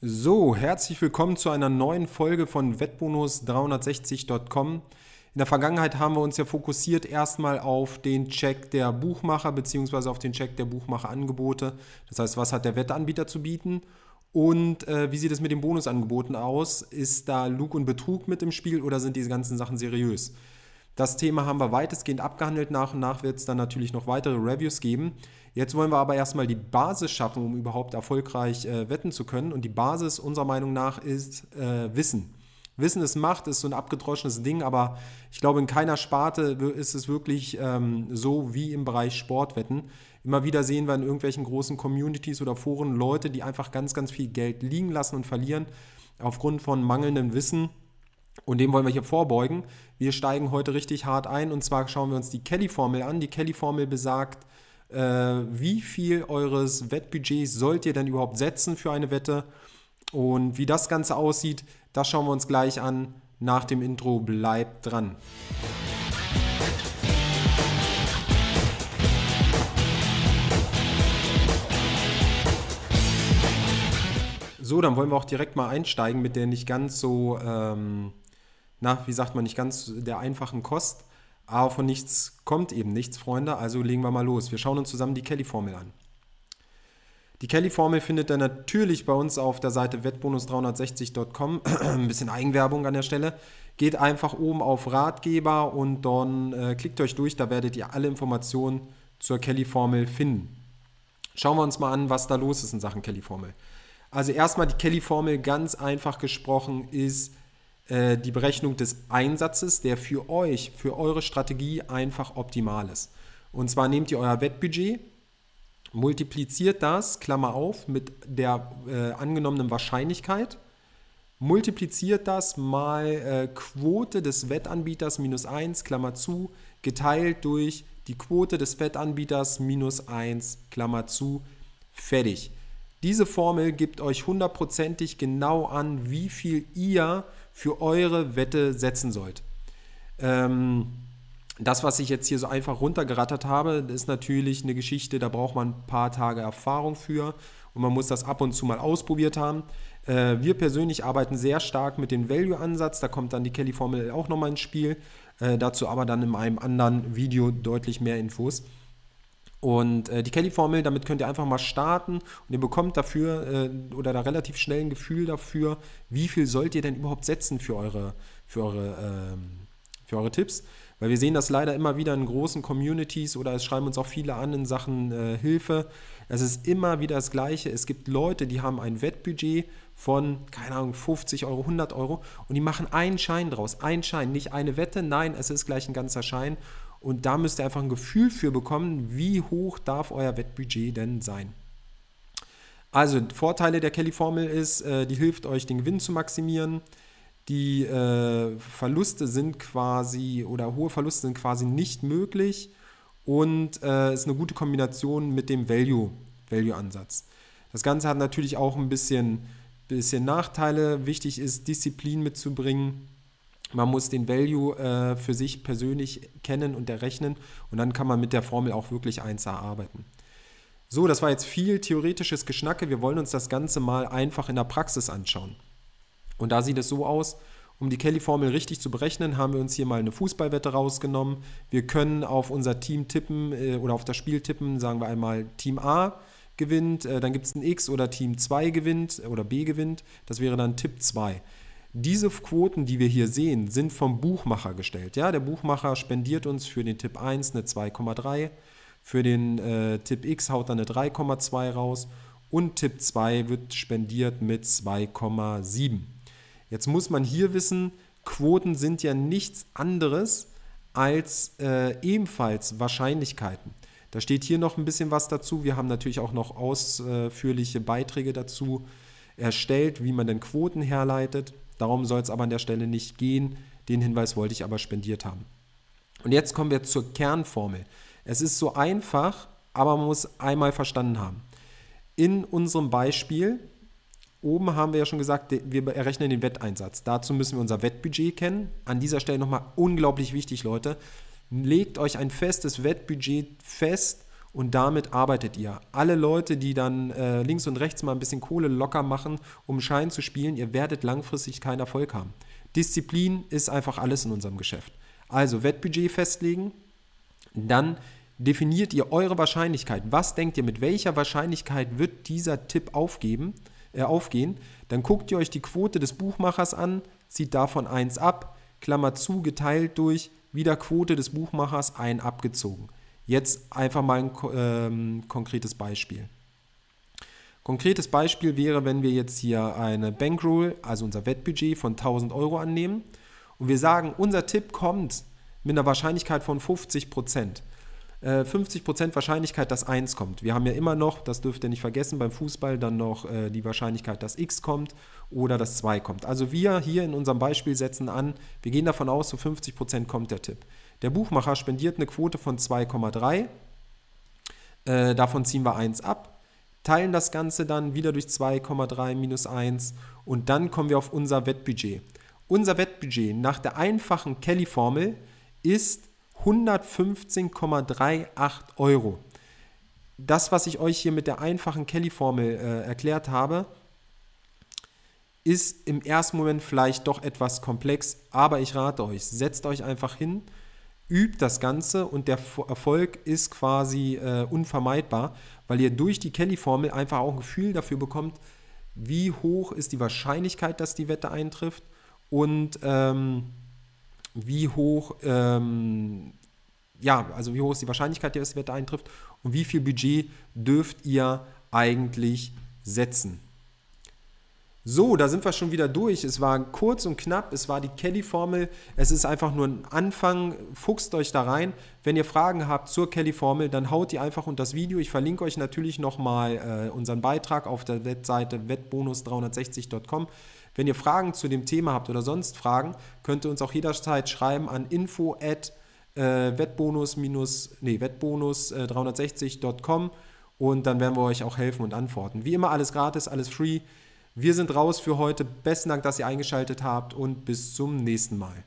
So, herzlich willkommen zu einer neuen Folge von Wettbonus360.com. In der Vergangenheit haben wir uns ja fokussiert erstmal auf den Check der Buchmacher bzw. auf den Check der Buchmacherangebote. Das heißt, was hat der Wettanbieter zu bieten und äh, wie sieht es mit den Bonusangeboten aus? Ist da Lug und Betrug mit im Spiel oder sind diese ganzen Sachen seriös? Das Thema haben wir weitestgehend abgehandelt. Nach und nach wird es dann natürlich noch weitere Reviews geben. Jetzt wollen wir aber erstmal die Basis schaffen, um überhaupt erfolgreich äh, wetten zu können. Und die Basis unserer Meinung nach ist äh, Wissen. Wissen ist Macht, ist so ein abgedroschenes Ding, aber ich glaube, in keiner Sparte ist es wirklich ähm, so wie im Bereich Sportwetten. Immer wieder sehen wir in irgendwelchen großen Communities oder Foren Leute, die einfach ganz, ganz viel Geld liegen lassen und verlieren aufgrund von mangelndem Wissen und dem wollen wir hier vorbeugen. Wir steigen heute richtig hart ein und zwar schauen wir uns die Kelly-Formel an. Die Kelly-Formel besagt, äh, wie viel eures Wettbudgets sollt ihr denn überhaupt setzen für eine Wette und wie das Ganze aussieht, das schauen wir uns gleich an. Nach dem Intro bleibt dran. So, dann wollen wir auch direkt mal einsteigen mit der nicht ganz so ähm, na, wie sagt man, nicht ganz der einfachen Kost. Aber von nichts kommt eben nichts, Freunde. Also legen wir mal los. Wir schauen uns zusammen die Kelly-Formel an. Die Kelly-Formel findet ihr natürlich bei uns auf der Seite wettbonus360.com. Ein bisschen Eigenwerbung an der Stelle. Geht einfach oben auf Ratgeber und dann äh, klickt euch durch. Da werdet ihr alle Informationen zur Kelly-Formel finden. Schauen wir uns mal an, was da los ist in Sachen Kelly-Formel. Also erstmal die Kelly-Formel, ganz einfach gesprochen, ist äh, die Berechnung des Einsatzes, der für euch, für eure Strategie einfach optimal ist. Und zwar nehmt ihr euer Wettbudget, multipliziert das, Klammer auf, mit der äh, angenommenen Wahrscheinlichkeit, multipliziert das mal äh, Quote des Wettanbieters minus 1, Klammer zu, geteilt durch die Quote des Wettanbieters minus 1, Klammer zu, fertig. Diese Formel gibt euch hundertprozentig genau an, wie viel ihr für eure Wette setzen sollt. Ähm, das, was ich jetzt hier so einfach runtergerattert habe, ist natürlich eine Geschichte, da braucht man ein paar Tage Erfahrung für und man muss das ab und zu mal ausprobiert haben. Äh, wir persönlich arbeiten sehr stark mit dem Value-Ansatz, da kommt dann die Kelly-Formel auch nochmal ins Spiel. Äh, dazu aber dann in einem anderen Video deutlich mehr Infos. Und äh, die Kelly-Formel, damit könnt ihr einfach mal starten und ihr bekommt dafür äh, oder da relativ schnell ein Gefühl dafür, wie viel sollt ihr denn überhaupt setzen für eure, für eure, ähm, für eure Tipps. Weil wir sehen das leider immer wieder in großen Communities oder es schreiben uns auch viele an in Sachen äh, Hilfe. Es ist immer wieder das Gleiche. Es gibt Leute, die haben ein Wettbudget von, keine Ahnung, 50 Euro, 100 Euro und die machen einen Schein draus. Ein Schein, nicht eine Wette, nein, es ist gleich ein ganzer Schein. Und da müsst ihr einfach ein Gefühl für bekommen, wie hoch darf euer Wettbudget denn sein. Also Vorteile der Kelly-Formel ist, äh, die hilft euch, den Gewinn zu maximieren. Die äh, Verluste sind quasi oder hohe Verluste sind quasi nicht möglich und äh, ist eine gute Kombination mit dem Value, Value-Ansatz. Das Ganze hat natürlich auch ein bisschen, bisschen Nachteile. Wichtig ist, Disziplin mitzubringen man muss den Value äh, für sich persönlich kennen und errechnen und dann kann man mit der Formel auch wirklich eins erarbeiten. So, das war jetzt viel theoretisches Geschnacke. Wir wollen uns das Ganze mal einfach in der Praxis anschauen. Und da sieht es so aus, um die Kelly-Formel richtig zu berechnen, haben wir uns hier mal eine Fußballwette rausgenommen. Wir können auf unser Team tippen äh, oder auf das Spiel tippen, sagen wir einmal Team A gewinnt, äh, dann gibt es ein X oder Team 2 gewinnt oder B gewinnt. Das wäre dann Tipp 2. Diese Quoten, die wir hier sehen, sind vom Buchmacher gestellt. Ja, der Buchmacher spendiert uns für den Tipp 1 eine 2,3, für den äh, Tipp X haut er eine 3,2 raus und Tipp 2 wird spendiert mit 2,7. Jetzt muss man hier wissen, Quoten sind ja nichts anderes als äh, ebenfalls Wahrscheinlichkeiten. Da steht hier noch ein bisschen was dazu. Wir haben natürlich auch noch ausführliche Beiträge dazu erstellt, wie man denn Quoten herleitet. Darum soll es aber an der Stelle nicht gehen. Den Hinweis wollte ich aber spendiert haben. Und jetzt kommen wir zur Kernformel. Es ist so einfach, aber man muss einmal verstanden haben. In unserem Beispiel, oben haben wir ja schon gesagt, wir errechnen den Wetteinsatz. Dazu müssen wir unser Wettbudget kennen. An dieser Stelle nochmal unglaublich wichtig, Leute. Legt euch ein festes Wettbudget fest und damit arbeitet ihr. Alle Leute, die dann äh, links und rechts mal ein bisschen Kohle locker machen, um Schein zu spielen, ihr werdet langfristig keinen Erfolg haben. Disziplin ist einfach alles in unserem Geschäft. Also Wettbudget festlegen, dann definiert ihr eure Wahrscheinlichkeit. Was denkt ihr, mit welcher Wahrscheinlichkeit wird dieser Tipp aufgeben, äh, aufgehen? Dann guckt ihr euch die Quote des Buchmachers an, zieht davon 1 ab, Klammer zu, geteilt durch, wieder Quote des Buchmachers, ein abgezogen. Jetzt einfach mal ein ähm, konkretes Beispiel. Konkretes Beispiel wäre, wenn wir jetzt hier eine Bankroll, also unser Wettbudget von 1000 Euro annehmen und wir sagen, unser Tipp kommt mit einer Wahrscheinlichkeit von 50 Prozent. 50% Wahrscheinlichkeit, dass 1 kommt. Wir haben ja immer noch, das dürft ihr nicht vergessen, beim Fußball dann noch äh, die Wahrscheinlichkeit, dass X kommt oder dass 2 kommt. Also wir hier in unserem Beispiel setzen an, wir gehen davon aus, so 50% kommt der Tipp. Der Buchmacher spendiert eine Quote von 2,3, äh, davon ziehen wir 1 ab, teilen das Ganze dann wieder durch 2,3 minus 1 und dann kommen wir auf unser Wettbudget. Unser Wettbudget nach der einfachen Kelly-Formel ist 115,38 Euro. Das, was ich euch hier mit der einfachen Kelly-Formel äh, erklärt habe, ist im ersten Moment vielleicht doch etwas komplex, aber ich rate euch, setzt euch einfach hin, übt das Ganze und der Erfolg ist quasi äh, unvermeidbar, weil ihr durch die Kelly-Formel einfach auch ein Gefühl dafür bekommt, wie hoch ist die Wahrscheinlichkeit, dass die Wette eintrifft und ähm, wie hoch, ähm, ja, also wie hoch ist die Wahrscheinlichkeit, dass die Wette eintrifft und wie viel Budget dürft ihr eigentlich setzen. So, da sind wir schon wieder durch. Es war kurz und knapp, es war die Kelly-Formel. Es ist einfach nur ein Anfang. Fuchst euch da rein. Wenn ihr Fragen habt zur Kelly-Formel, dann haut die einfach unter das Video. Ich verlinke euch natürlich nochmal äh, unseren Beitrag auf der Webseite wettbonus360.com. Wenn ihr Fragen zu dem Thema habt oder sonst Fragen, könnt ihr uns auch jederzeit schreiben an info at äh, wettbonus nee, wettbonus360.com äh, und dann werden wir euch auch helfen und antworten. Wie immer alles gratis, alles free. Wir sind raus für heute. Besten Dank, dass ihr eingeschaltet habt und bis zum nächsten Mal.